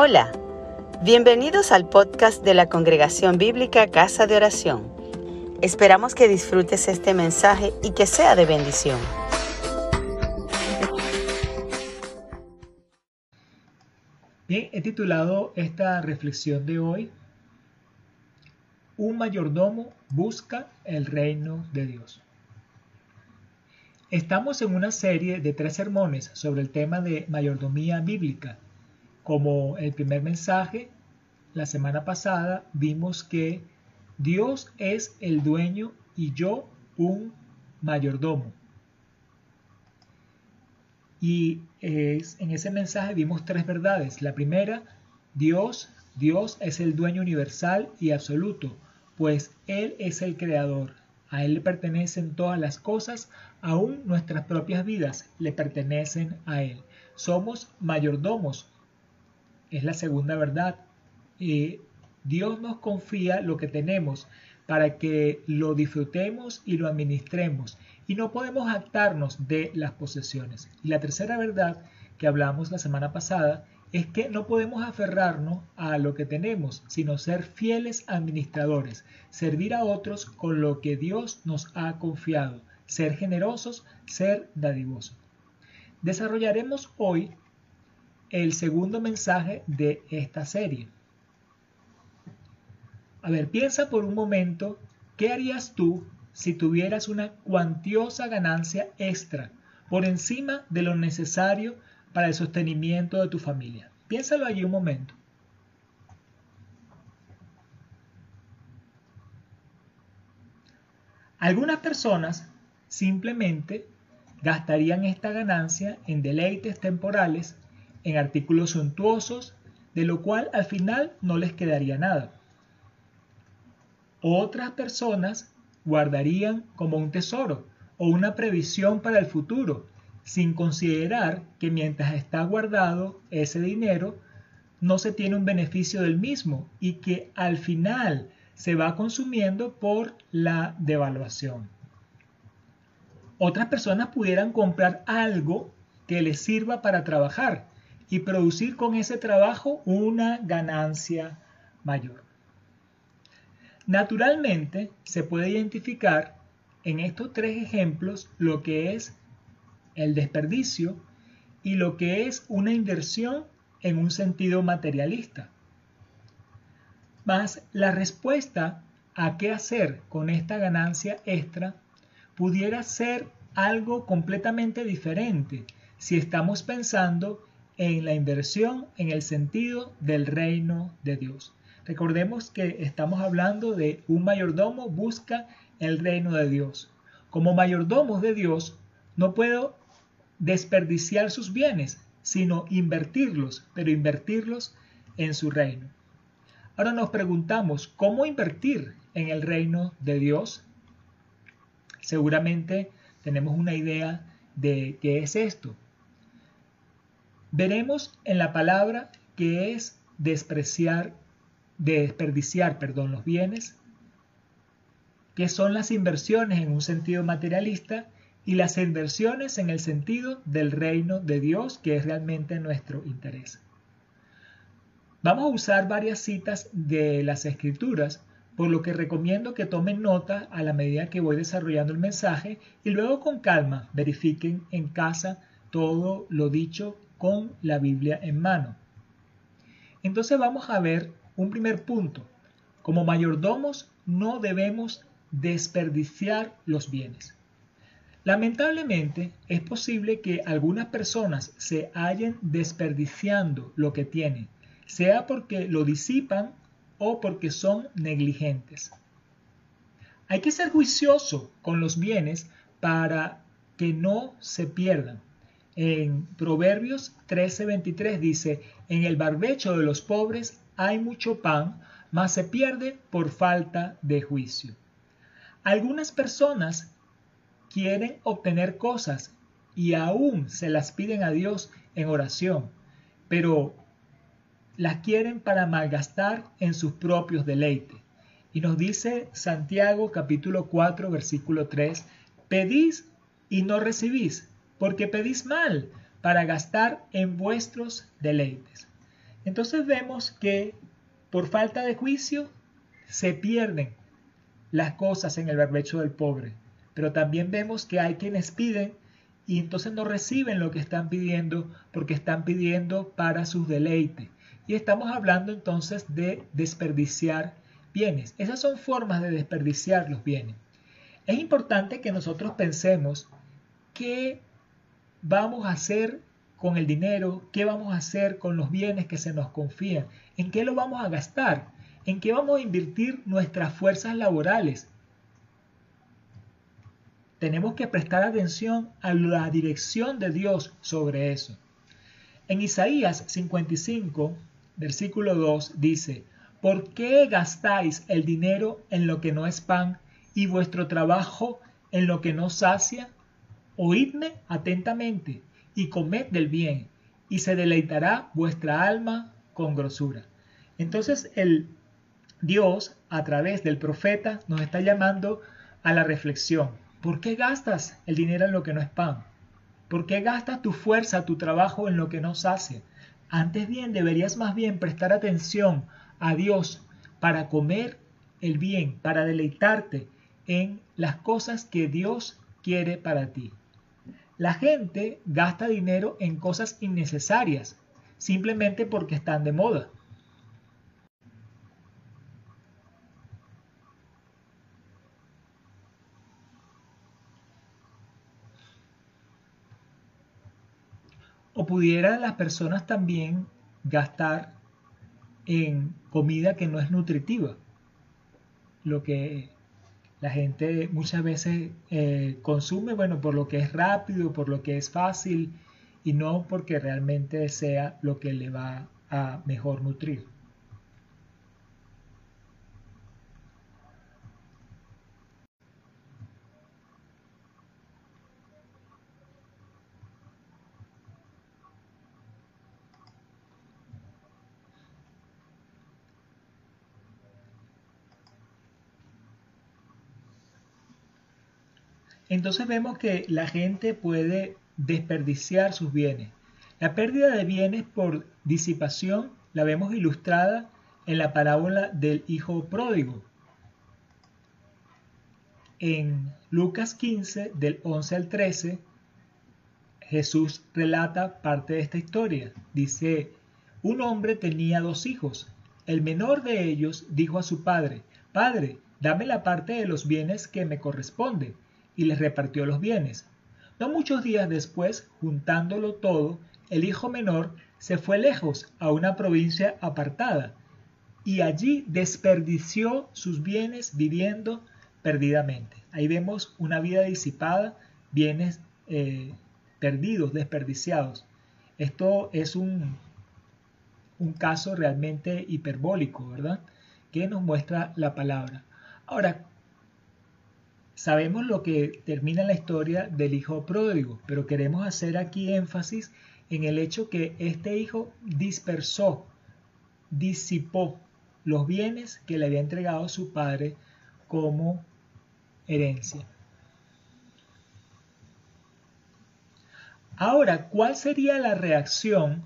Hola, bienvenidos al podcast de la Congregación Bíblica Casa de Oración. Esperamos que disfrutes este mensaje y que sea de bendición. Bien, he titulado esta reflexión de hoy, Un mayordomo busca el reino de Dios. Estamos en una serie de tres sermones sobre el tema de mayordomía bíblica como el primer mensaje, la semana pasada vimos que Dios es el dueño y yo un mayordomo. Y en ese mensaje vimos tres verdades. La primera, Dios, Dios es el dueño universal y absoluto, pues Él es el creador. A Él le pertenecen todas las cosas, aún nuestras propias vidas le pertenecen a Él. Somos mayordomos es la segunda verdad. Dios nos confía lo que tenemos para que lo disfrutemos y lo administremos y no podemos actarnos de las posesiones. Y la tercera verdad que hablamos la semana pasada es que no podemos aferrarnos a lo que tenemos, sino ser fieles administradores, servir a otros con lo que Dios nos ha confiado, ser generosos, ser dadivosos. Desarrollaremos hoy el segundo mensaje de esta serie. A ver, piensa por un momento, ¿qué harías tú si tuvieras una cuantiosa ganancia extra por encima de lo necesario para el sostenimiento de tu familia? Piénsalo allí un momento. Algunas personas simplemente gastarían esta ganancia en deleites temporales en artículos suntuosos, de lo cual al final no les quedaría nada. Otras personas guardarían como un tesoro o una previsión para el futuro, sin considerar que mientras está guardado ese dinero, no se tiene un beneficio del mismo y que al final se va consumiendo por la devaluación. Otras personas pudieran comprar algo que les sirva para trabajar, y producir con ese trabajo una ganancia mayor. Naturalmente, se puede identificar en estos tres ejemplos lo que es el desperdicio y lo que es una inversión en un sentido materialista. Mas la respuesta a qué hacer con esta ganancia extra pudiera ser algo completamente diferente si estamos pensando en la inversión en el sentido del reino de Dios. Recordemos que estamos hablando de un mayordomo busca el reino de Dios. Como mayordomos de Dios, no puedo desperdiciar sus bienes, sino invertirlos, pero invertirlos en su reino. Ahora nos preguntamos, ¿cómo invertir en el reino de Dios? Seguramente tenemos una idea de qué es esto. Veremos en la palabra que es despreciar, desperdiciar, perdón, los bienes, que son las inversiones en un sentido materialista y las inversiones en el sentido del reino de Dios, que es realmente nuestro interés. Vamos a usar varias citas de las escrituras, por lo que recomiendo que tomen nota a la medida que voy desarrollando el mensaje y luego con calma verifiquen en casa todo lo dicho con la Biblia en mano. Entonces vamos a ver un primer punto. Como mayordomos no debemos desperdiciar los bienes. Lamentablemente es posible que algunas personas se hallen desperdiciando lo que tienen, sea porque lo disipan o porque son negligentes. Hay que ser juicioso con los bienes para que no se pierdan. En Proverbios 13:23 dice, en el barbecho de los pobres hay mucho pan, mas se pierde por falta de juicio. Algunas personas quieren obtener cosas y aún se las piden a Dios en oración, pero las quieren para malgastar en sus propios deleites. Y nos dice Santiago capítulo 4 versículo 3, pedís y no recibís, porque pedís mal para gastar en vuestros deleites. Entonces vemos que por falta de juicio se pierden las cosas en el barbecho del pobre, pero también vemos que hay quienes piden y entonces no reciben lo que están pidiendo porque están pidiendo para sus deleites. Y estamos hablando entonces de desperdiciar bienes. Esas son formas de desperdiciar los bienes. Es importante que nosotros pensemos qué vamos a hacer con el dinero, qué vamos a hacer con los bienes que se nos confían, en qué lo vamos a gastar, en qué vamos a invertir nuestras fuerzas laborales. Tenemos que prestar atención a la dirección de Dios sobre eso. En Isaías 55, versículo 2 dice, ¿por qué gastáis el dinero en lo que no es pan y vuestro trabajo en lo que no sacia? Oídme atentamente y comed del bien, y se deleitará vuestra alma con grosura. Entonces el Dios, a través del profeta, nos está llamando a la reflexión. ¿Por qué gastas el dinero en lo que no es pan? ¿Por qué gastas tu fuerza, tu trabajo en lo que no sacia? Antes bien, deberías más bien prestar atención a Dios para comer el bien, para deleitarte en las cosas que Dios quiere para ti. La gente gasta dinero en cosas innecesarias, simplemente porque están de moda. O pudieran las personas también gastar en comida que no es nutritiva, lo que la gente muchas veces eh, consume, bueno, por lo que es rápido, por lo que es fácil y no porque realmente sea lo que le va a mejor nutrir. Entonces vemos que la gente puede desperdiciar sus bienes. La pérdida de bienes por disipación la vemos ilustrada en la parábola del hijo pródigo. En Lucas 15, del 11 al 13, Jesús relata parte de esta historia. Dice, un hombre tenía dos hijos. El menor de ellos dijo a su padre, Padre, dame la parte de los bienes que me corresponde y les repartió los bienes. No muchos días después, juntándolo todo, el hijo menor se fue lejos a una provincia apartada y allí desperdició sus bienes viviendo perdidamente. Ahí vemos una vida disipada, bienes eh, perdidos, desperdiciados. Esto es un, un caso realmente hiperbólico, ¿verdad? Que nos muestra la palabra. Ahora, Sabemos lo que termina la historia del hijo pródigo, pero queremos hacer aquí énfasis en el hecho que este hijo dispersó, disipó los bienes que le había entregado su padre como herencia. Ahora, ¿cuál sería la reacción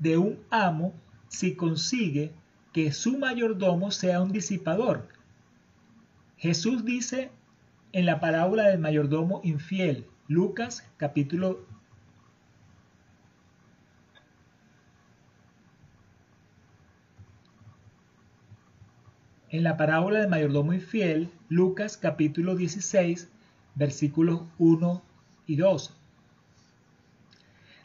de un amo si consigue que su mayordomo sea un disipador? Jesús dice en la parábola del mayordomo infiel, Lucas capítulo En la parábola del mayordomo infiel, Lucas capítulo 16, versículos 1 y 2.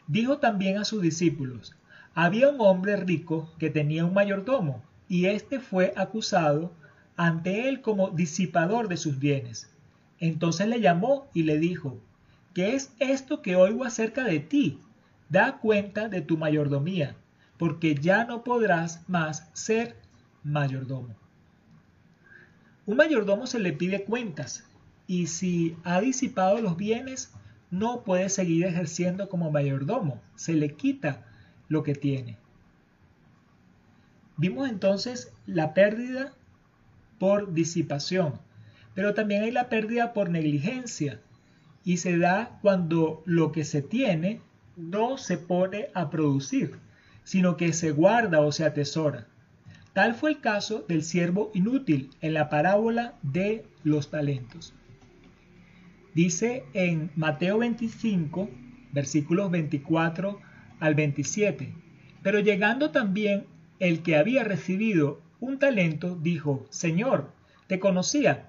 Dijo también a sus discípulos, había un hombre rico que tenía un mayordomo, y éste fue acusado ante él como disipador de sus bienes. Entonces le llamó y le dijo, ¿qué es esto que oigo acerca de ti? Da cuenta de tu mayordomía, porque ya no podrás más ser mayordomo. Un mayordomo se le pide cuentas y si ha disipado los bienes, no puede seguir ejerciendo como mayordomo, se le quita lo que tiene. Vimos entonces la pérdida por disipación, pero también hay la pérdida por negligencia y se da cuando lo que se tiene no se pone a producir, sino que se guarda o se atesora. Tal fue el caso del siervo inútil en la parábola de los talentos. Dice en Mateo 25, versículos 24 al 27, pero llegando también el que había recibido un talento, dijo, Señor, te conocía.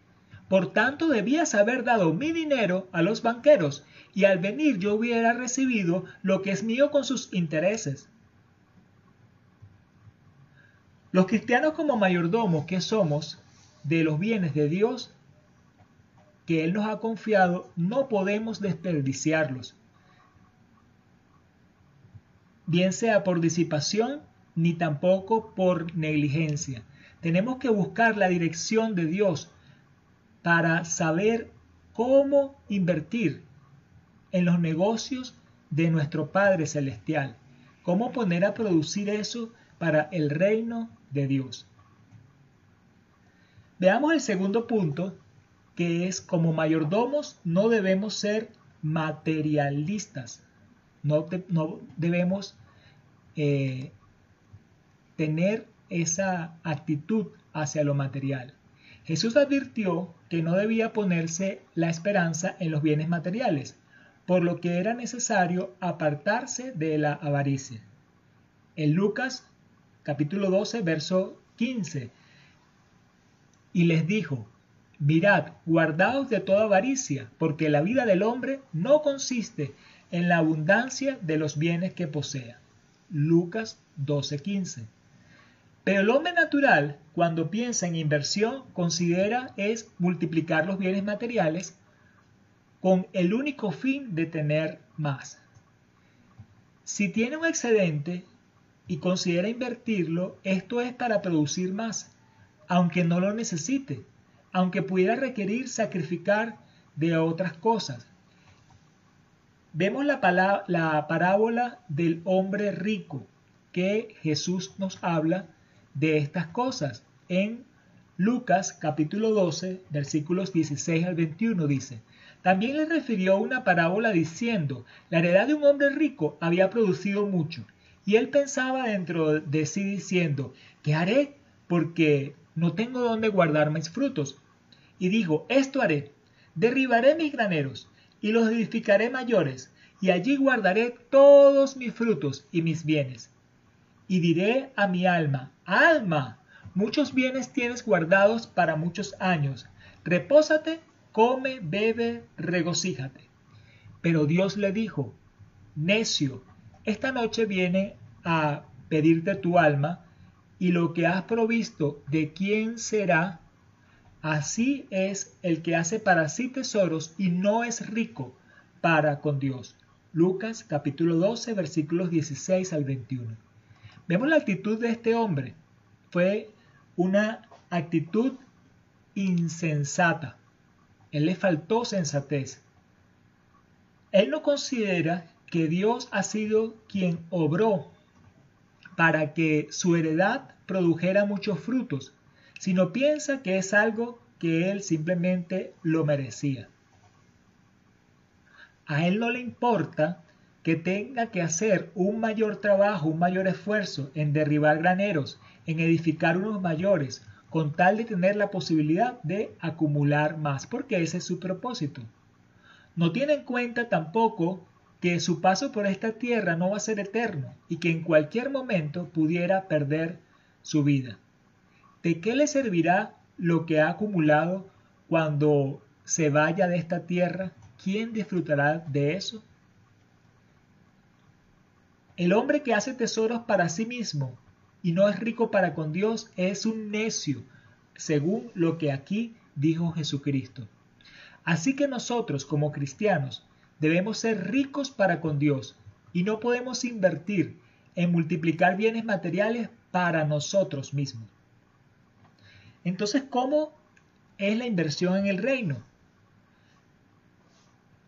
Por tanto debías haber dado mi dinero a los banqueros, y al venir yo hubiera recibido lo que es mío con sus intereses. Los cristianos como mayordomos que somos de los bienes de Dios que Él nos ha confiado, no podemos desperdiciarlos, bien sea por disipación ni tampoco por negligencia. Tenemos que buscar la dirección de Dios para saber cómo invertir en los negocios de nuestro Padre Celestial, cómo poner a producir eso para el reino de Dios. Veamos el segundo punto, que es como mayordomos no debemos ser materialistas, no, debemos eh, tener esa actitud hacia lo material. Jesús advirtió que no debía ponerse la esperanza en los bienes materiales, por lo que era necesario apartarse de la avaricia. En Lucas capítulo 12, verso 15. Y les dijo, mirad, guardaos de toda avaricia, porque la vida del hombre no consiste en la abundancia de los bienes que posea. Lucas 15. Pero el hombre natural, cuando piensa en inversión, considera es multiplicar los bienes materiales con el único fin de tener más. Si tiene un excedente, y considera invertirlo, esto es para producir más, aunque no lo necesite, aunque pudiera requerir sacrificar de otras cosas. Vemos la, la parábola del hombre rico, que Jesús nos habla de estas cosas. En Lucas capítulo 12, versículos 16 al 21 dice, también le refirió una parábola diciendo, la heredad de un hombre rico había producido mucho y él pensaba dentro de sí diciendo, ¿qué haré? Porque no tengo dónde guardar mis frutos. Y dijo, esto haré, derribaré mis graneros y los edificaré mayores, y allí guardaré todos mis frutos y mis bienes. Y diré a mi alma, alma, muchos bienes tienes guardados para muchos años, repósate, come, bebe, regocíjate. Pero Dios le dijo, necio, esta noche viene a pedirte tu alma y lo que has provisto de quién será, así es el que hace para sí tesoros y no es rico para con Dios. Lucas capítulo 12 versículos 16 al 21. Vemos la actitud de este hombre. Fue una actitud insensata. Él le faltó sensatez. Él no considera que Dios ha sido quien obró para que su heredad produjera muchos frutos, sino piensa que es algo que él simplemente lo merecía. A él no le importa que tenga que hacer un mayor trabajo, un mayor esfuerzo en derribar graneros, en edificar unos mayores, con tal de tener la posibilidad de acumular más, porque ese es su propósito. No tiene en cuenta tampoco que su paso por esta tierra no va a ser eterno y que en cualquier momento pudiera perder su vida. ¿De qué le servirá lo que ha acumulado cuando se vaya de esta tierra? ¿Quién disfrutará de eso? El hombre que hace tesoros para sí mismo y no es rico para con Dios es un necio, según lo que aquí dijo Jesucristo. Así que nosotros como cristianos debemos ser ricos para con Dios, y no podemos invertir en multiplicar bienes materiales para nosotros mismos. Entonces, ¿cómo es la inversión en el reino?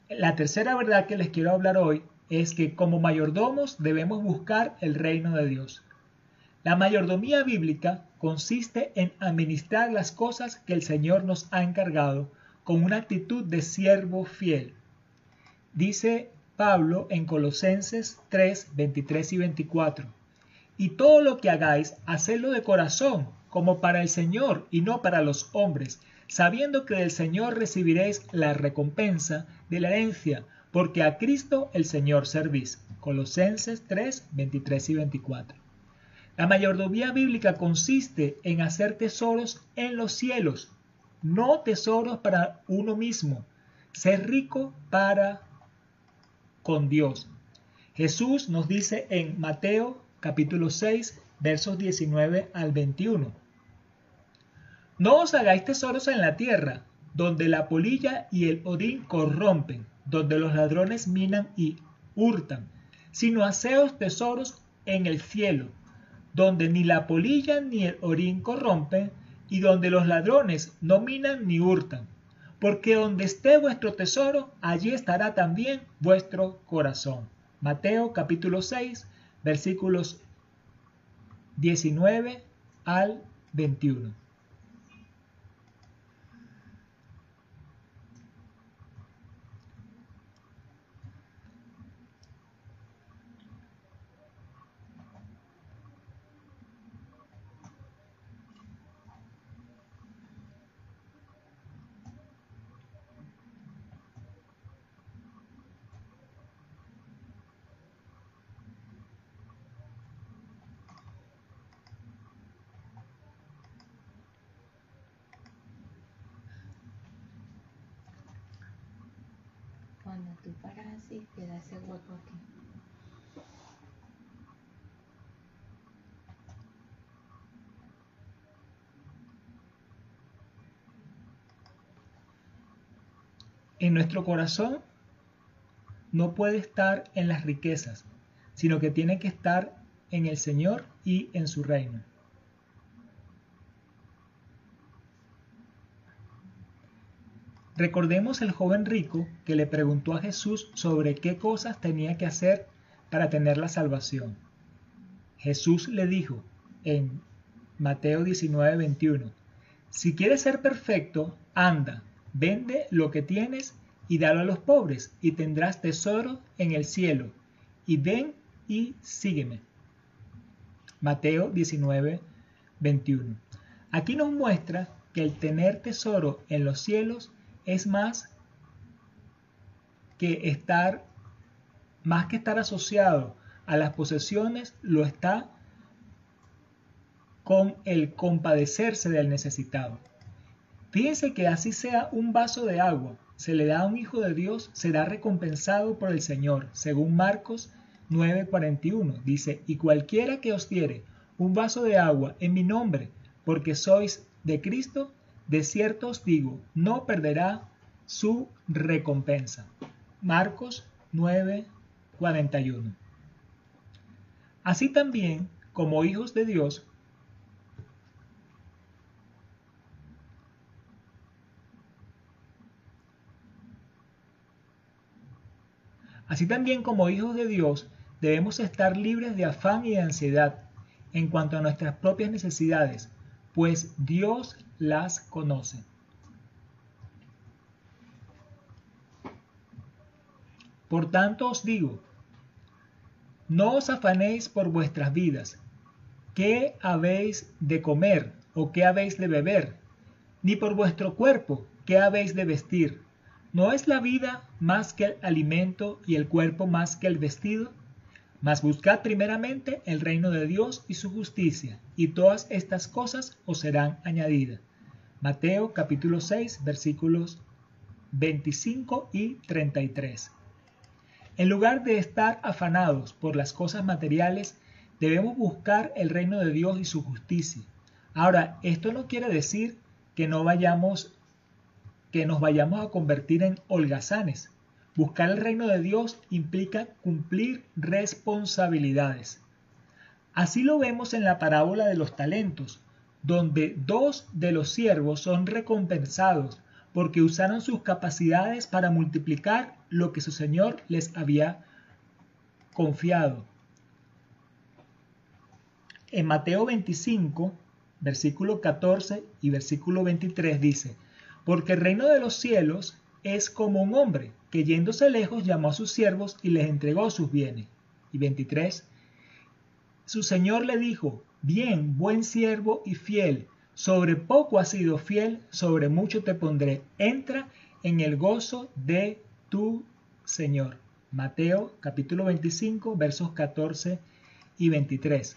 La tercera verdad que les quiero hablar hoy es que como mayordomos debemos buscar el reino de Dios. La mayordomía bíblica consiste en administrar las cosas que el Señor nos ha encargado con una actitud de siervo fiel. Dice Pablo en Colosenses 3, 23 y 24. Y todo lo que hagáis, hacedlo de corazón, como para el Señor y no para los hombres, sabiendo que del Señor recibiréis la recompensa de la herencia, porque a Cristo el Señor servís. Colosenses 3, 23 y 24. La mayordomía bíblica consiste en hacer tesoros en los cielos, no tesoros para uno mismo, ser rico para con Dios. Jesús nos dice en Mateo capítulo 6 versos 19 al 21. No os hagáis tesoros en la tierra, donde la polilla y el orín corrompen, donde los ladrones minan y hurtan, sino haceos tesoros en el cielo, donde ni la polilla ni el orín corrompen, y donde los ladrones no minan ni hurtan. Porque donde esté vuestro tesoro, allí estará también vuestro corazón. Mateo capítulo 6, versículos 19 al 21. Cuando tú paras así, queda ese hueco aquí. En nuestro corazón no puede estar en las riquezas, sino que tiene que estar en el Señor y en su reino. Recordemos el joven rico que le preguntó a Jesús sobre qué cosas tenía que hacer para tener la salvación. Jesús le dijo en Mateo 19, 21, Si quieres ser perfecto, anda, vende lo que tienes y dalo a los pobres, y tendrás tesoro en el cielo, y ven y sígueme. Mateo 19, 21. Aquí nos muestra que el tener tesoro en los cielos es más que estar, más que estar asociado a las posesiones, lo está con el compadecerse del necesitado. Fíjense que así sea un vaso de agua, se le da a un hijo de Dios, será recompensado por el Señor, según Marcos 9:41. Dice, y cualquiera que os diere un vaso de agua en mi nombre, porque sois de Cristo, de cierto os digo, no perderá su recompensa. Marcos 9:41. Así también, como hijos de Dios, Así también como hijos de Dios debemos estar libres de afán y de ansiedad en cuanto a nuestras propias necesidades, pues Dios las conoce. Por tanto os digo, no os afanéis por vuestras vidas, qué habéis de comer o qué habéis de beber, ni por vuestro cuerpo, qué habéis de vestir. ¿No es la vida más que el alimento y el cuerpo más que el vestido? Mas buscad primeramente el reino de Dios y su justicia, y todas estas cosas os serán añadidas. Mateo capítulo 6 versículos 25 y 33. En lugar de estar afanados por las cosas materiales, debemos buscar el reino de Dios y su justicia. Ahora, esto no quiere decir que no vayamos que nos vayamos a convertir en holgazanes, Buscar el reino de Dios implica cumplir responsabilidades. Así lo vemos en la parábola de los talentos, donde dos de los siervos son recompensados porque usaron sus capacidades para multiplicar lo que su Señor les había confiado. En Mateo 25, versículo 14 y versículo 23 dice, porque el reino de los cielos es como un hombre que yéndose lejos llamó a sus siervos y les entregó sus bienes. Y 23, su señor le dijo, bien, buen siervo y fiel, sobre poco has sido fiel, sobre mucho te pondré. Entra en el gozo de tu Señor. Mateo capítulo 25 versos 14 y 23.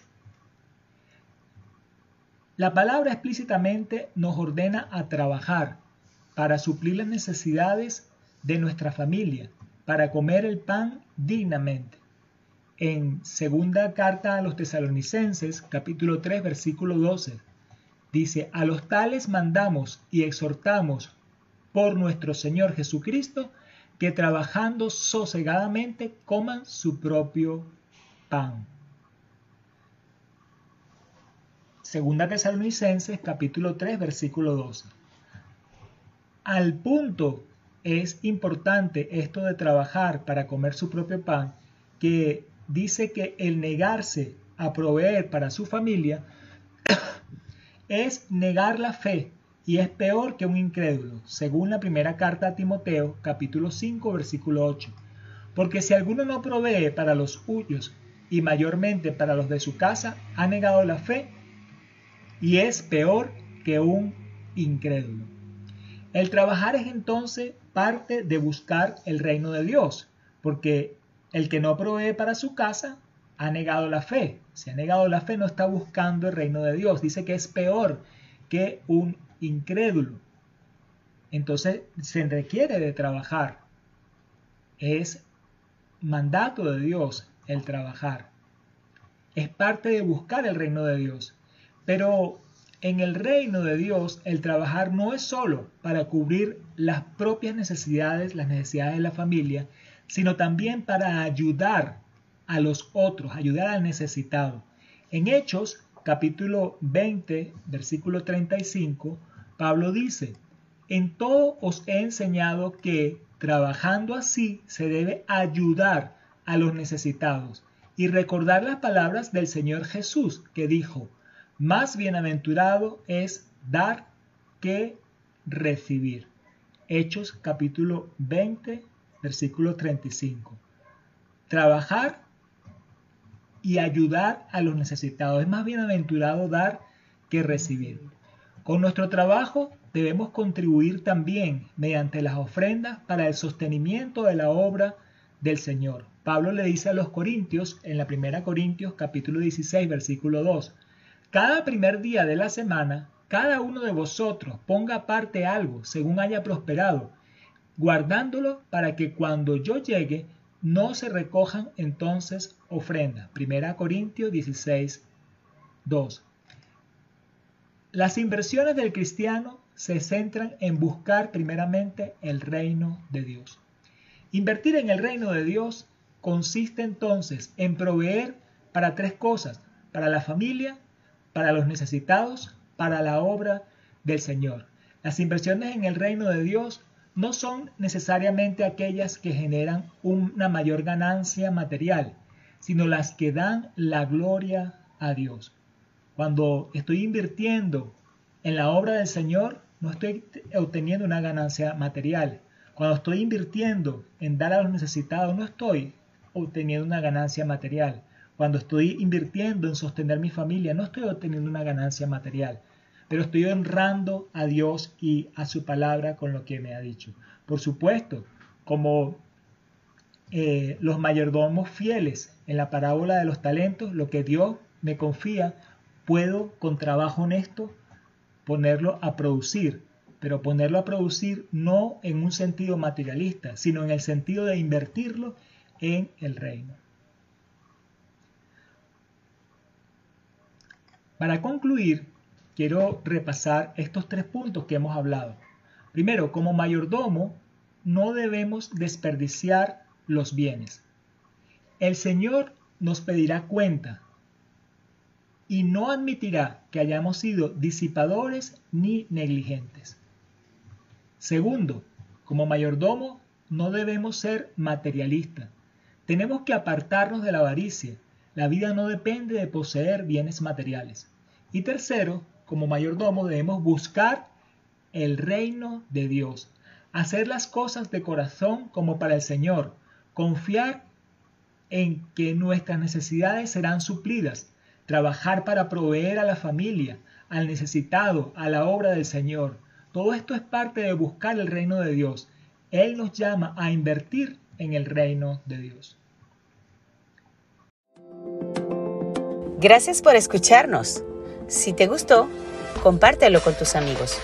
La palabra explícitamente nos ordena a trabajar para suplir las necesidades de nuestra familia, para comer el pan dignamente. En segunda carta a los tesalonicenses, capítulo 3, versículo 12, dice, a los tales mandamos y exhortamos por nuestro Señor Jesucristo, que trabajando sosegadamente coman su propio pan. Segunda Tesalonicenses capítulo 3 versículo 12. Al punto es importante esto de trabajar para comer su propio pan, que dice que el negarse a proveer para su familia es negar la fe y es peor que un incrédulo, según la primera carta a Timoteo, capítulo 5, versículo 8. Porque si alguno no provee para los suyos y mayormente para los de su casa, ha negado la fe y es peor que un incrédulo. El trabajar es entonces parte de buscar el reino de Dios, porque el que no provee para su casa ha negado la fe. Si ha negado la fe no está buscando el reino de Dios. Dice que es peor que un incrédulo. Entonces se requiere de trabajar. Es mandato de Dios el trabajar. Es parte de buscar el reino de Dios. Pero en el reino de Dios el trabajar no es solo para cubrir las propias necesidades, las necesidades de la familia, sino también para ayudar a los otros, ayudar al necesitado. En Hechos, capítulo 20, versículo 35, Pablo dice, en todo os he enseñado que, trabajando así, se debe ayudar a los necesitados y recordar las palabras del Señor Jesús, que dijo, más bienaventurado es dar que recibir. Hechos capítulo 20, versículo 35. Trabajar y ayudar a los necesitados. Es más bienaventurado dar que recibir. Con nuestro trabajo debemos contribuir también mediante las ofrendas para el sostenimiento de la obra del Señor. Pablo le dice a los corintios en la primera Corintios capítulo 16 versículo 2, cada primer día de la semana, cada uno de vosotros ponga aparte algo según haya prosperado, guardándolo para que cuando yo llegue no se recojan entonces ofrendas. Primera Corintios 16, 2. Las inversiones del cristiano se centran en buscar primeramente el reino de Dios. Invertir en el reino de Dios consiste entonces en proveer para tres cosas, para la familia, para los necesitados, para la obra del Señor. Las inversiones en el reino de Dios no son necesariamente aquellas que generan una mayor ganancia material, sino las que dan la gloria a Dios. Cuando estoy invirtiendo en la obra del Señor, no estoy obteniendo una ganancia material. Cuando estoy invirtiendo en dar a los necesitados, no estoy obteniendo una ganancia material. Cuando estoy invirtiendo en sostener mi familia, no estoy obteniendo una ganancia material pero estoy honrando a Dios y a su palabra con lo que me ha dicho. Por supuesto, como eh, los mayordomos fieles en la parábola de los talentos, lo que Dios me confía, puedo con trabajo honesto ponerlo a producir, pero ponerlo a producir no en un sentido materialista, sino en el sentido de invertirlo en el reino. Para concluir, quiero repasar estos tres puntos que hemos hablado. Primero, como mayordomo, no debemos desperdiciar los bienes. El Señor nos pedirá cuenta y no admitirá que hayamos sido disipadores ni negligentes. Segundo, como mayordomo no debemos ser materialistas. Tenemos que apartarnos de la avaricia. La vida no depende de poseer bienes materiales. Y tercero, como mayordomo debemos buscar el reino de Dios, hacer las cosas de corazón como para el Señor, confiar en que nuestras necesidades serán suplidas, trabajar para proveer a la familia, al necesitado, a la obra del Señor. Todo esto es parte de buscar el reino de Dios. Él nos llama a invertir en el reino de Dios. Gracias por escucharnos. Si te gustó, compártelo con tus amigos.